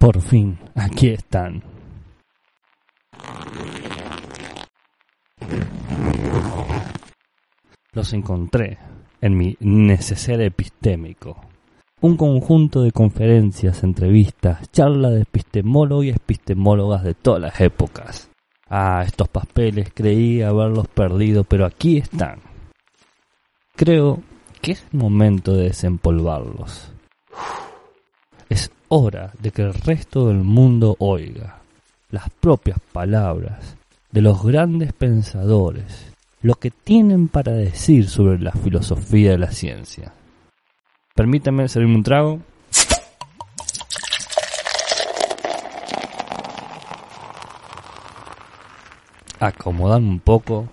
Por fin, aquí están. Los encontré en mi neceser epistémico. Un conjunto de conferencias, entrevistas, charlas de epistemólogos y epistemólogas de todas las épocas. Ah, estos papeles creí haberlos perdido, pero aquí están. Creo que es momento de desempolvarlos. Hora de que el resto del mundo oiga las propias palabras de los grandes pensadores, lo que tienen para decir sobre la filosofía de la ciencia. Permítanme servirme un trago. Acomodarme un poco.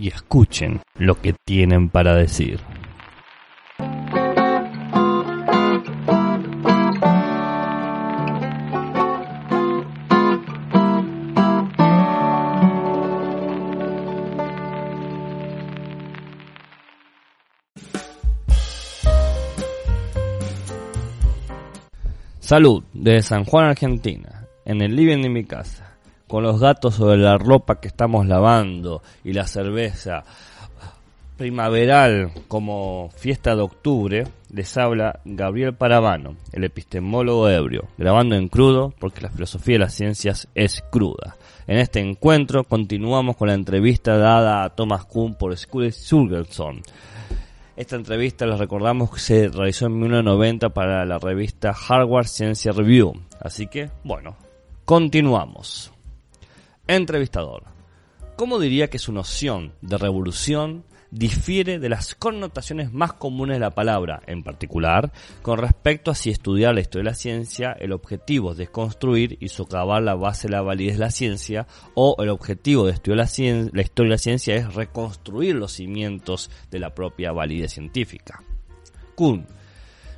Y escuchen lo que tienen para decir. Salud, desde San Juan, Argentina, en el living de mi casa, con los gatos sobre la ropa que estamos lavando y la cerveza primaveral como fiesta de octubre, les habla Gabriel Paravano, el epistemólogo ebrio, grabando en crudo porque la filosofía de las ciencias es cruda. En este encuentro continuamos con la entrevista dada a Thomas Kuhn por Scully Surgelson esta entrevista, les recordamos, que se realizó en 1990 para la revista Hardware Science Review. Así que, bueno, continuamos. Entrevistador. ¿Cómo diría que su noción de revolución difiere de las connotaciones más comunes de la palabra, en particular con respecto a si estudiar la historia de la ciencia, el objetivo es desconstruir y socavar la base de la validez de la ciencia, o el objetivo de estudiar la, la historia de la ciencia es reconstruir los cimientos de la propia validez científica. Kuhn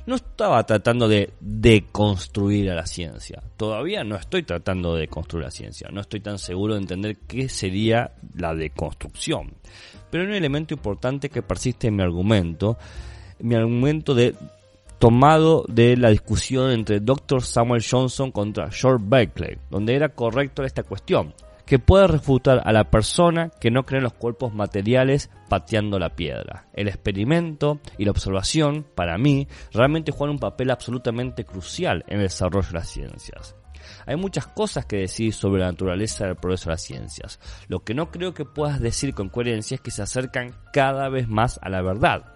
no estaba tratando de deconstruir a la ciencia. Todavía no estoy tratando de construir la ciencia. No estoy tan seguro de entender qué sería la deconstrucción. Pero hay un elemento importante que persiste en mi argumento. Mi argumento de tomado de la discusión entre Dr. Samuel Johnson contra George Berkeley, donde era correcto esta cuestión que puede refutar a la persona que no cree en los cuerpos materiales pateando la piedra. El experimento y la observación, para mí, realmente juegan un papel absolutamente crucial en el desarrollo de las ciencias. Hay muchas cosas que decir sobre la naturaleza del progreso de las ciencias. Lo que no creo que puedas decir con coherencia es que se acercan cada vez más a la verdad.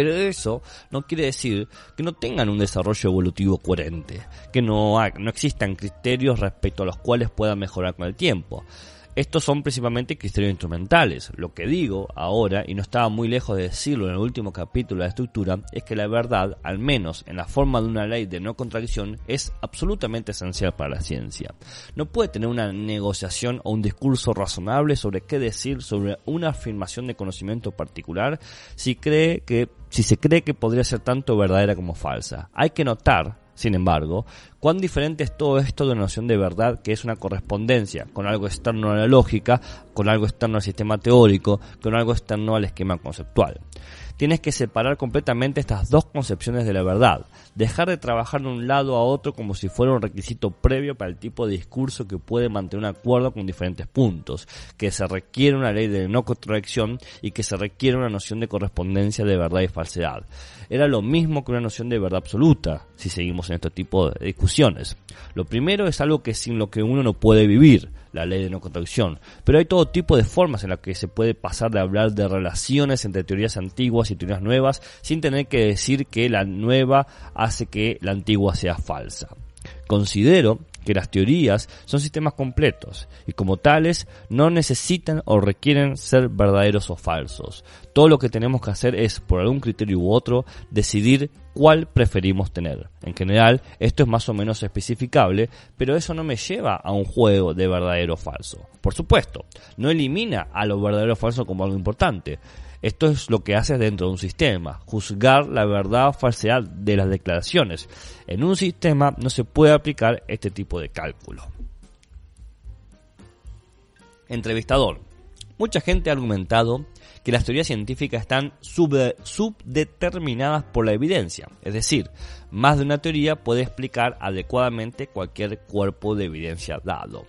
Pero eso no quiere decir que no tengan un desarrollo evolutivo coherente, que no, no existan criterios respecto a los cuales puedan mejorar con el tiempo. Estos son principalmente criterios instrumentales. Lo que digo ahora, y no estaba muy lejos de decirlo en el último capítulo de la estructura, es que la verdad, al menos en la forma de una ley de no contradicción, es absolutamente esencial para la ciencia. No puede tener una negociación o un discurso razonable sobre qué decir sobre una afirmación de conocimiento particular si cree que si se cree que podría ser tanto verdadera como falsa. Hay que notar sin embargo, cuán diferente es todo esto de una noción de verdad que es una correspondencia con algo externo a la lógica, con algo externo al sistema teórico, con algo externo al esquema conceptual tienes que separar completamente estas dos concepciones de la verdad, dejar de trabajar de un lado a otro como si fuera un requisito previo para el tipo de discurso que puede mantener un acuerdo con diferentes puntos, que se requiere una ley de no contradicción y que se requiere una noción de correspondencia de verdad y falsedad. Era lo mismo que una noción de verdad absoluta, si seguimos en este tipo de discusiones. Lo primero es algo que sin lo que uno no puede vivir, la ley de no contradicción. Pero hay todo tipo de formas en las que se puede pasar de hablar de relaciones entre teorías antiguas y teorías nuevas sin tener que decir que la nueva hace que la antigua sea falsa. Considero que las teorías son sistemas completos y como tales no necesitan o requieren ser verdaderos o falsos. Todo lo que tenemos que hacer es, por algún criterio u otro, decidir cuál preferimos tener. En general, esto es más o menos especificable, pero eso no me lleva a un juego de verdadero o falso. Por supuesto, no elimina a lo verdadero o falso como algo importante. Esto es lo que hace dentro de un sistema, juzgar la verdad o falsedad de las declaraciones. En un sistema no se puede aplicar este tipo de cálculo. Entrevistador. Mucha gente ha argumentado que las teorías científicas están subdeterminadas por la evidencia, es decir, más de una teoría puede explicar adecuadamente cualquier cuerpo de evidencia dado.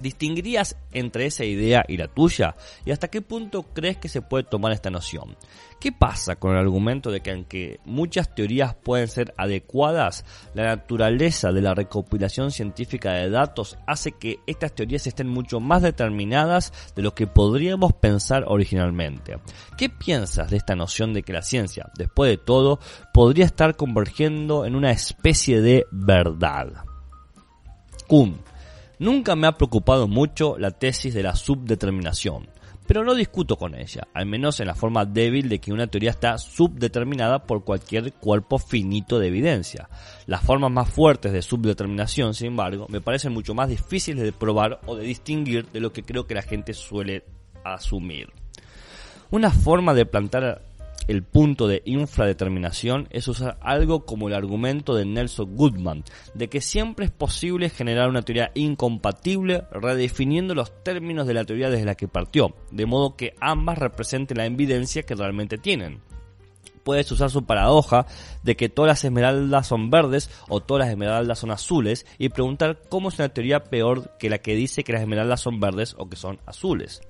¿Distinguirías entre esa idea y la tuya? ¿Y hasta qué punto crees que se puede tomar esta noción? ¿Qué pasa con el argumento de que aunque muchas teorías pueden ser adecuadas, la naturaleza de la recopilación científica de datos hace que estas teorías estén mucho más determinadas de lo que podríamos pensar originalmente? ¿Qué piensas de esta noción de que la ciencia, después de todo, podría estar convergiendo en una especie de verdad? Kuhn Nunca me ha preocupado mucho la tesis de la subdeterminación, pero no discuto con ella, al menos en la forma débil de que una teoría está subdeterminada por cualquier cuerpo finito de evidencia. Las formas más fuertes de subdeterminación, sin embargo, me parecen mucho más difíciles de probar o de distinguir de lo que creo que la gente suele asumir. Una forma de plantar el punto de infradeterminación es usar algo como el argumento de Nelson Goodman, de que siempre es posible generar una teoría incompatible redefiniendo los términos de la teoría desde la que partió, de modo que ambas representen la evidencia que realmente tienen puedes usar su paradoja de que todas las esmeraldas son verdes o todas las esmeraldas son azules y preguntar cómo es una teoría peor que la que dice que las esmeraldas son verdes o que son azules.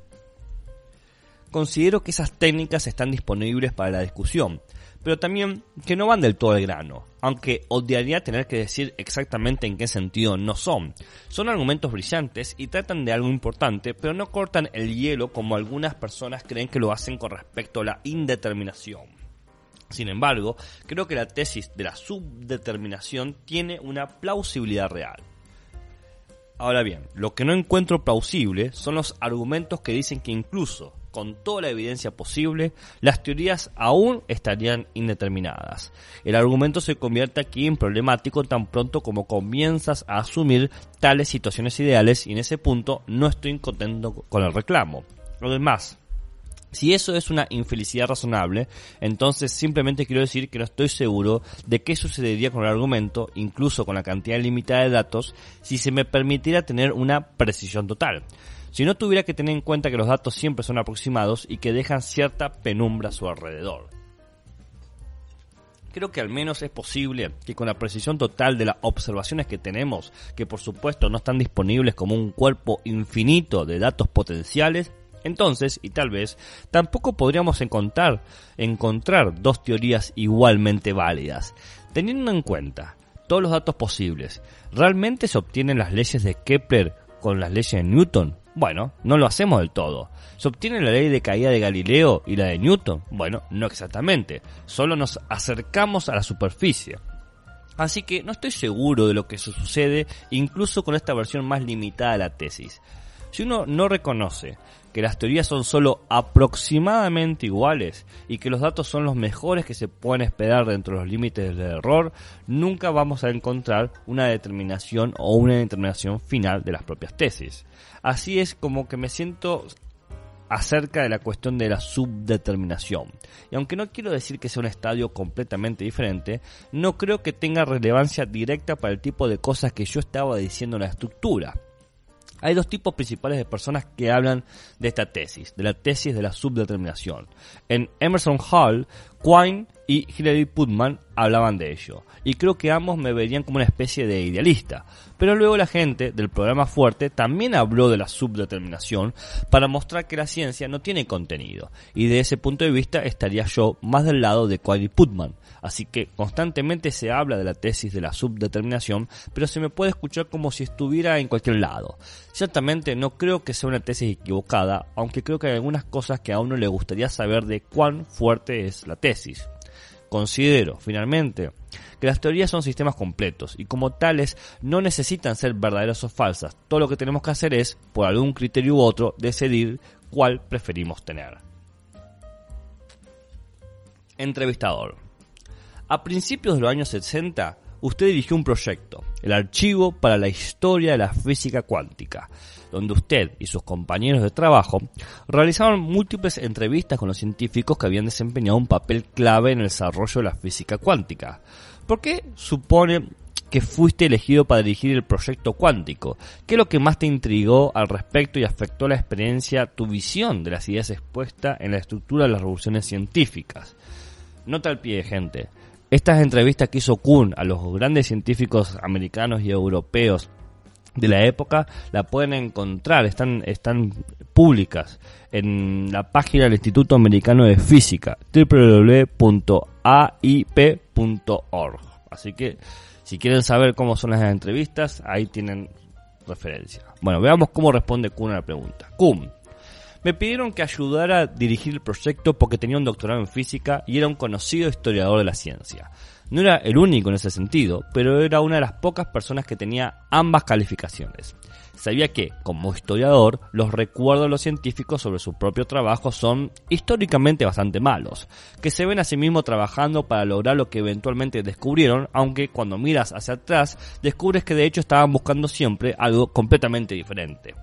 Considero que esas técnicas están disponibles para la discusión, pero también que no van del todo al grano, aunque odiaría tener que decir exactamente en qué sentido no son. Son argumentos brillantes y tratan de algo importante, pero no cortan el hielo como algunas personas creen que lo hacen con respecto a la indeterminación. Sin embargo, creo que la tesis de la subdeterminación tiene una plausibilidad real. Ahora bien, lo que no encuentro plausible son los argumentos que dicen que incluso con toda la evidencia posible, las teorías aún estarían indeterminadas. El argumento se convierte aquí en problemático tan pronto como comienzas a asumir tales situaciones ideales y en ese punto no estoy contento con el reclamo. Además, si eso es una infelicidad razonable, entonces simplemente quiero decir que no estoy seguro de qué sucedería con el argumento, incluso con la cantidad limitada de datos, si se me permitiera tener una precisión total si no tuviera que tener en cuenta que los datos siempre son aproximados y que dejan cierta penumbra a su alrededor. Creo que al menos es posible que con la precisión total de las observaciones que tenemos, que por supuesto no están disponibles como un cuerpo infinito de datos potenciales, entonces, y tal vez, tampoco podríamos encontrar, dos teorías igualmente válidas. Teniendo en cuenta todos los datos posibles, ¿realmente se obtienen las leyes de Kepler con las leyes de Newton? Bueno, no lo hacemos del todo. ¿Se obtiene la ley de caída de Galileo y la de Newton? Bueno, no exactamente. Solo nos acercamos a la superficie. Así que no estoy seguro de lo que sucede incluso con esta versión más limitada de la tesis. Si uno no reconoce que las teorías son solo aproximadamente iguales y que los datos son los mejores que se pueden esperar dentro de los límites del error, nunca vamos a encontrar una determinación o una determinación final de las propias tesis. Así es como que me siento acerca de la cuestión de la subdeterminación. Y aunque no quiero decir que sea un estadio completamente diferente, no creo que tenga relevancia directa para el tipo de cosas que yo estaba diciendo en la estructura. Hay dos tipos principales de personas que hablan de esta tesis, de la tesis de la subdeterminación. En Emerson Hall, Quine y Hilary Putman hablaban de ello, y creo que ambos me verían como una especie de idealista. Pero luego la gente del programa Fuerte también habló de la subdeterminación para mostrar que la ciencia no tiene contenido, y de ese punto de vista estaría yo más del lado de Quine y Putman. Así que constantemente se habla de la tesis de la subdeterminación, pero se me puede escuchar como si estuviera en cualquier lado. Ciertamente no creo que sea una tesis equivocada, aunque creo que hay algunas cosas que a uno le gustaría saber de cuán fuerte es la Considero, finalmente, que las teorías son sistemas completos y como tales no necesitan ser verdaderas o falsas. Todo lo que tenemos que hacer es, por algún criterio u otro, decidir cuál preferimos tener. Entrevistador. A principios de los años 60, usted dirigió un proyecto, el Archivo para la Historia de la Física Cuántica, donde usted y sus compañeros de trabajo realizaron múltiples entrevistas con los científicos que habían desempeñado un papel clave en el desarrollo de la física cuántica. ¿Por qué supone que fuiste elegido para dirigir el proyecto cuántico. ¿Qué es lo que más te intrigó al respecto y afectó la experiencia, tu visión de las ideas expuestas en la estructura de las revoluciones científicas? Nota al pie, gente. Estas entrevistas que hizo Kuhn a los grandes científicos americanos y europeos de la época la pueden encontrar, están, están públicas en la página del Instituto Americano de Física, www.aip.org. Así que si quieren saber cómo son las entrevistas, ahí tienen referencia. Bueno, veamos cómo responde Kuhn a la pregunta. Kuhn, me pidieron que ayudara a dirigir el proyecto porque tenía un doctorado en física y era un conocido historiador de la ciencia. No era el único en ese sentido, pero era una de las pocas personas que tenía ambas calificaciones. Sabía que, como historiador, los recuerdos de los científicos sobre su propio trabajo son históricamente bastante malos, que se ven a sí mismos trabajando para lograr lo que eventualmente descubrieron, aunque cuando miras hacia atrás descubres que de hecho estaban buscando siempre algo completamente diferente.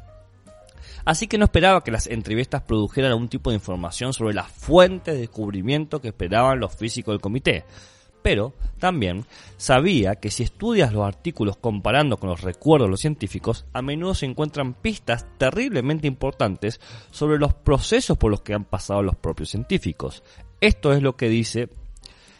Así que no esperaba que las entrevistas produjeran algún tipo de información sobre la fuente de descubrimiento que esperaban los físicos del comité, pero también sabía que si estudias los artículos comparando con los recuerdos de los científicos, a menudo se encuentran pistas terriblemente importantes sobre los procesos por los que han pasado los propios científicos. Esto es lo que dice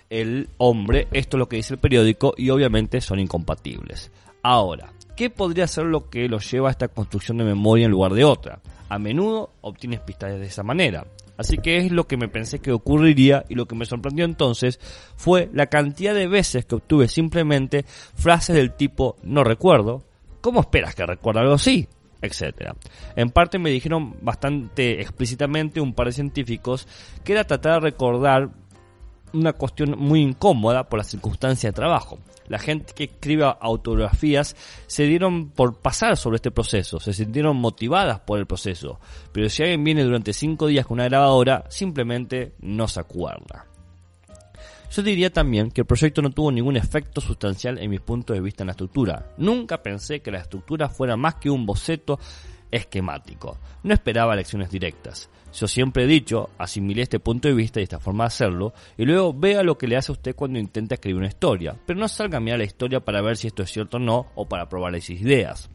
el hombre, esto es lo que dice el periódico y obviamente son incompatibles. Ahora, ¿qué podría ser lo que los lleva a esta construcción de memoria en lugar de otra? A menudo obtienes pistas de esa manera. Así que es lo que me pensé que ocurriría y lo que me sorprendió entonces fue la cantidad de veces que obtuve simplemente frases del tipo no recuerdo, ¿cómo esperas que recuerde algo así? etcétera. En parte me dijeron bastante explícitamente un par de científicos que era tratar de recordar una cuestión muy incómoda por la circunstancia de trabajo la gente que escribe autografías se dieron por pasar sobre este proceso, se sintieron motivadas por el proceso, pero si alguien viene durante cinco días con una grabadora, simplemente no se acuerda. Yo diría también que el proyecto no tuvo ningún efecto sustancial en mi punto de vista en la estructura. Nunca pensé que la estructura fuera más que un boceto esquemático. No esperaba lecciones directas. Yo siempre he dicho, asimilé este punto de vista y esta forma de hacerlo, y luego vea lo que le hace a usted cuando intenta escribir una historia, pero no salga a mirar la historia para ver si esto es cierto o no, o para probar las ideas.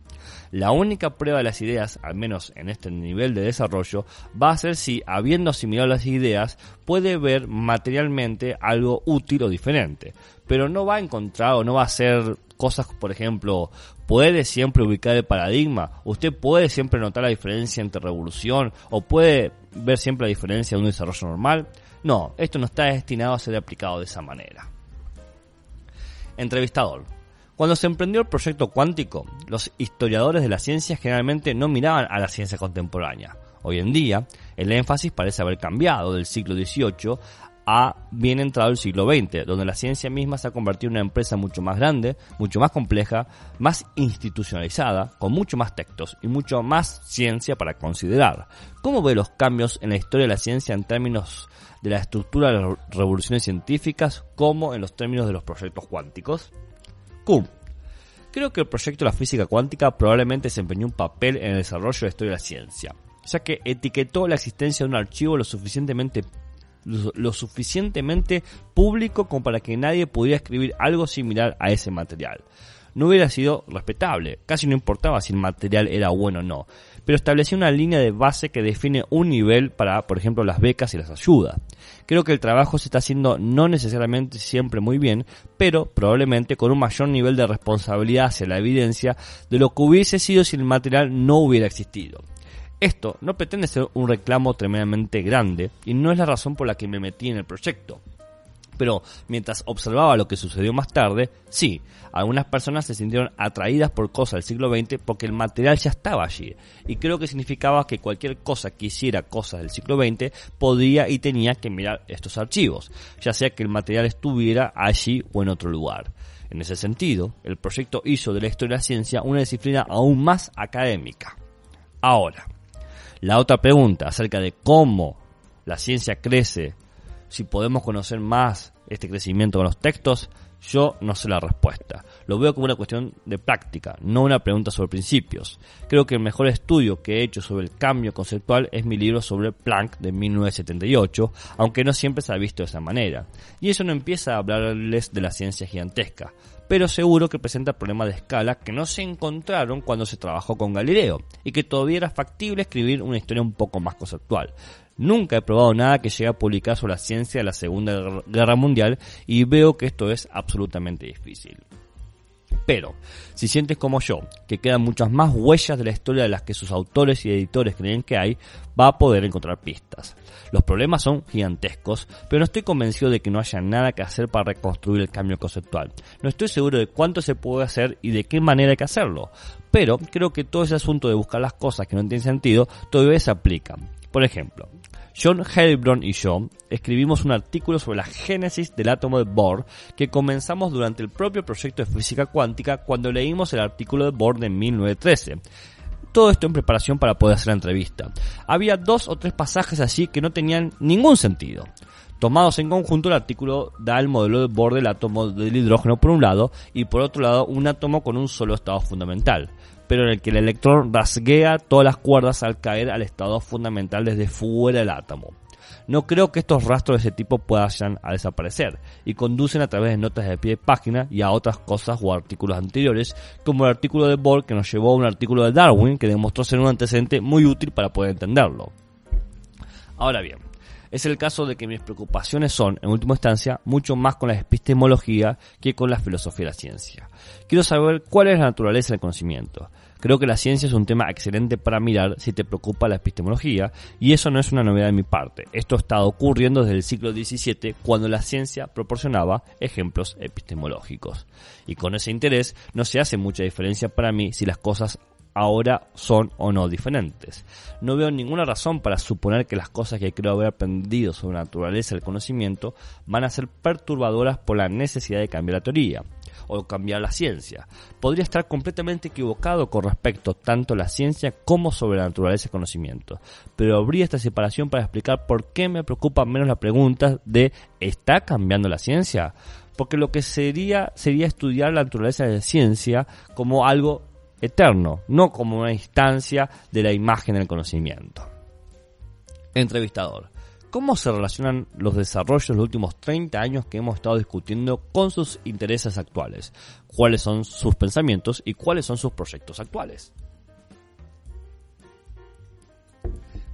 La única prueba de las ideas, al menos en este nivel de desarrollo, va a ser si, habiendo asimilado las ideas, puede ver materialmente algo útil o diferente. Pero no va a encontrar o no va a ser cosas, por ejemplo, puede siempre ubicar el paradigma, usted puede siempre notar la diferencia entre revolución o puede ver siempre la diferencia de un desarrollo normal. No, esto no está destinado a ser aplicado de esa manera. Entrevistador. Cuando se emprendió el proyecto cuántico, los historiadores de la ciencia generalmente no miraban a la ciencia contemporánea. Hoy en día, el énfasis parece haber cambiado del siglo XVIII a bien entrado el siglo XX, donde la ciencia misma se ha convertido en una empresa mucho más grande, mucho más compleja, más institucionalizada, con mucho más textos y mucho más ciencia para considerar. ¿Cómo ve los cambios en la historia de la ciencia en términos de la estructura de las revoluciones científicas como en los términos de los proyectos cuánticos? Q. Creo que el proyecto de la física cuántica probablemente desempeñó un papel en el desarrollo de la historia de la ciencia, ya que etiquetó la existencia de un archivo lo suficientemente lo suficientemente público como para que nadie pudiera escribir algo similar a ese material. No hubiera sido respetable, casi no importaba si el material era bueno o no, pero estableció una línea de base que define un nivel para, por ejemplo, las becas y las ayudas. Creo que el trabajo se está haciendo no necesariamente siempre muy bien, pero probablemente con un mayor nivel de responsabilidad hacia la evidencia de lo que hubiese sido si el material no hubiera existido. Esto no pretende ser un reclamo tremendamente grande y no es la razón por la que me metí en el proyecto. Pero mientras observaba lo que sucedió más tarde, sí, algunas personas se sintieron atraídas por cosas del siglo XX porque el material ya estaba allí. Y creo que significaba que cualquier cosa que hiciera cosas del siglo XX podía y tenía que mirar estos archivos, ya sea que el material estuviera allí o en otro lugar. En ese sentido, el proyecto hizo de la historia de la ciencia una disciplina aún más académica. Ahora, la otra pregunta acerca de cómo la ciencia crece, si podemos conocer más este crecimiento con los textos, yo no sé la respuesta. Lo veo como una cuestión de práctica, no una pregunta sobre principios. Creo que el mejor estudio que he hecho sobre el cambio conceptual es mi libro sobre Planck de 1978, aunque no siempre se ha visto de esa manera. Y eso no empieza a hablarles de la ciencia gigantesca, pero seguro que presenta problemas de escala que no se encontraron cuando se trabajó con Galileo, y que todavía era factible escribir una historia un poco más conceptual. Nunca he probado nada que llegue a publicar sobre la ciencia de la Segunda Guerra Mundial y veo que esto es absolutamente difícil. Pero, si sientes como yo, que quedan muchas más huellas de la historia de las que sus autores y editores creen que hay, va a poder encontrar pistas. Los problemas son gigantescos, pero no estoy convencido de que no haya nada que hacer para reconstruir el cambio conceptual. No estoy seguro de cuánto se puede hacer y de qué manera hay que hacerlo. Pero creo que todo ese asunto de buscar las cosas que no tienen sentido todavía se aplica. Por ejemplo, John Heilbronn y yo escribimos un artículo sobre la génesis del átomo de Bohr que comenzamos durante el propio proyecto de física cuántica cuando leímos el artículo de Bohr de 1913 todo esto en preparación para poder hacer la entrevista. Había dos o tres pasajes allí que no tenían ningún sentido. Tomados en conjunto, el artículo da el modelo de Bohr del átomo del hidrógeno por un lado y por otro lado un átomo con un solo estado fundamental pero en el que el electrón rasguea todas las cuerdas al caer al estado fundamental desde fuera del átomo. No creo que estos rastros de ese tipo puedan a desaparecer y conducen a través de notas de pie de página y a otras cosas o artículos anteriores, como el artículo de Bohr que nos llevó a un artículo de Darwin que demostró ser un antecedente muy útil para poder entenderlo. Ahora bien, es el caso de que mis preocupaciones son, en última instancia, mucho más con la epistemología que con la filosofía de la ciencia. Quiero saber cuál es la naturaleza del conocimiento. Creo que la ciencia es un tema excelente para mirar si te preocupa la epistemología, y eso no es una novedad de mi parte. Esto ha estado ocurriendo desde el siglo XVII, cuando la ciencia proporcionaba ejemplos epistemológicos. Y con ese interés no se hace mucha diferencia para mí si las cosas ahora son o no diferentes. No veo ninguna razón para suponer que las cosas que creo haber aprendido sobre la naturaleza del conocimiento van a ser perturbadoras por la necesidad de cambiar la teoría o cambiar la ciencia. Podría estar completamente equivocado con respecto tanto a la ciencia como sobre la naturaleza del conocimiento, pero habría esta separación para explicar por qué me preocupa menos la pregunta de ¿está cambiando la ciencia? Porque lo que sería sería estudiar la naturaleza de la ciencia como algo eterno, no como una instancia de la imagen del conocimiento. Entrevistador. ¿Cómo se relacionan los desarrollos de los últimos 30 años que hemos estado discutiendo con sus intereses actuales? ¿Cuáles son sus pensamientos y cuáles son sus proyectos actuales?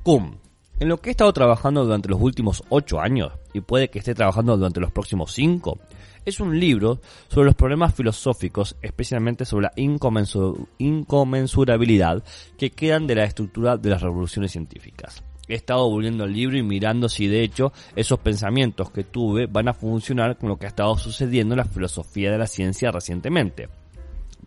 Cum. En lo que he estado trabajando durante los últimos 8 años, y puede que esté trabajando durante los próximos 5, es un libro sobre los problemas filosóficos, especialmente sobre la inconmensurabilidad que quedan de la estructura de las revoluciones científicas. He estado volviendo al libro y mirando si de hecho esos pensamientos que tuve van a funcionar con lo que ha estado sucediendo en la filosofía de la ciencia recientemente,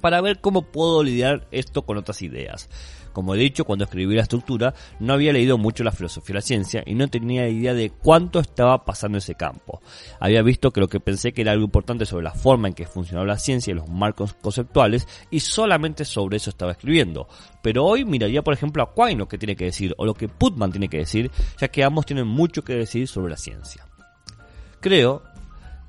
para ver cómo puedo lidiar esto con otras ideas. Como he dicho, cuando escribí la estructura, no había leído mucho la filosofía de la ciencia y no tenía idea de cuánto estaba pasando ese campo. Había visto que lo que pensé que era algo importante sobre la forma en que funcionaba la ciencia y los marcos conceptuales y solamente sobre eso estaba escribiendo. Pero hoy miraría, por ejemplo, a Quine lo que tiene que decir o lo que Putman tiene que decir, ya que ambos tienen mucho que decir sobre la ciencia. Creo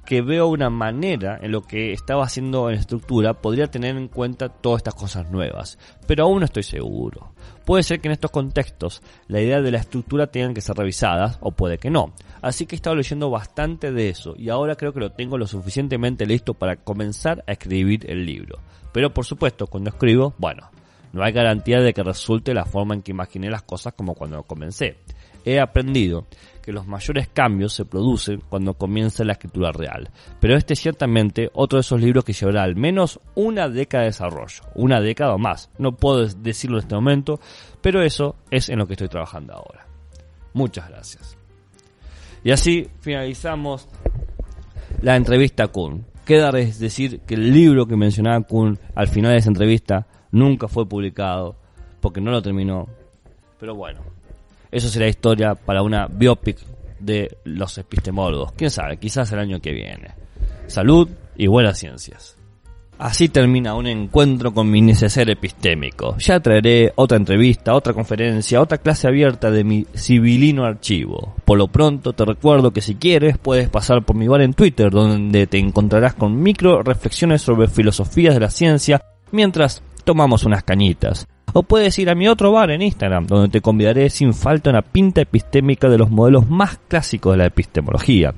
que veo una manera en lo que estaba haciendo en estructura podría tener en cuenta todas estas cosas nuevas, pero aún no estoy seguro. Puede ser que en estos contextos la idea de la estructura tengan que ser revisadas o puede que no. Así que he estado leyendo bastante de eso y ahora creo que lo tengo lo suficientemente listo para comenzar a escribir el libro. Pero por supuesto, cuando escribo, bueno, no hay garantía de que resulte la forma en que imaginé las cosas como cuando comencé he aprendido que los mayores cambios se producen cuando comienza la escritura real. Pero este es ciertamente otro de esos libros que llevará al menos una década de desarrollo, una década o más. No puedo decirlo en este momento, pero eso es en lo que estoy trabajando ahora. Muchas gracias. Y así finalizamos la entrevista a Kuhn. Queda decir que el libro que mencionaba Kuhn al final de esa entrevista nunca fue publicado porque no lo terminó. Pero bueno, eso será historia para una biopic de los epistemólogos. Quién sabe, quizás el año que viene. Salud y buenas ciencias. Así termina un encuentro con mi neceser epistémico. Ya traeré otra entrevista, otra conferencia, otra clase abierta de mi civilino archivo. Por lo pronto te recuerdo que si quieres puedes pasar por mi bar en Twitter donde te encontrarás con micro reflexiones sobre filosofías de la ciencia mientras tomamos unas cañitas. O puedes ir a mi otro bar en Instagram, donde te convidaré sin falta una pinta epistémica de los modelos más clásicos de la epistemología.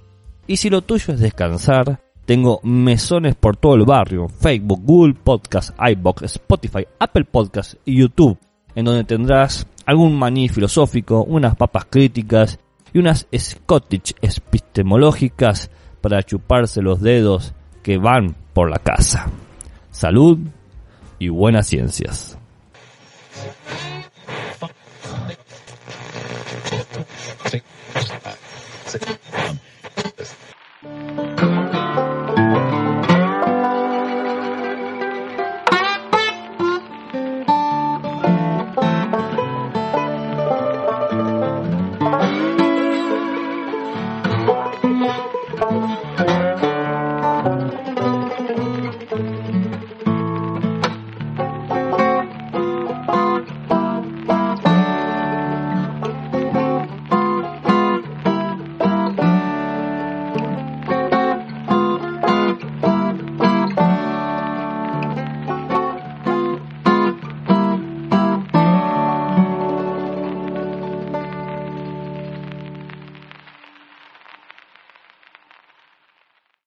Y si lo tuyo es descansar, Tengo mesones por todo el barrio, Facebook, Google Podcast, iBox, Spotify, Apple Podcast y YouTube, en donde tendrás algún maní filosófico, unas papas críticas y unas Scottish epistemológicas para chuparse los dedos que van por la casa. Salud y buenas ciencias. Thank you.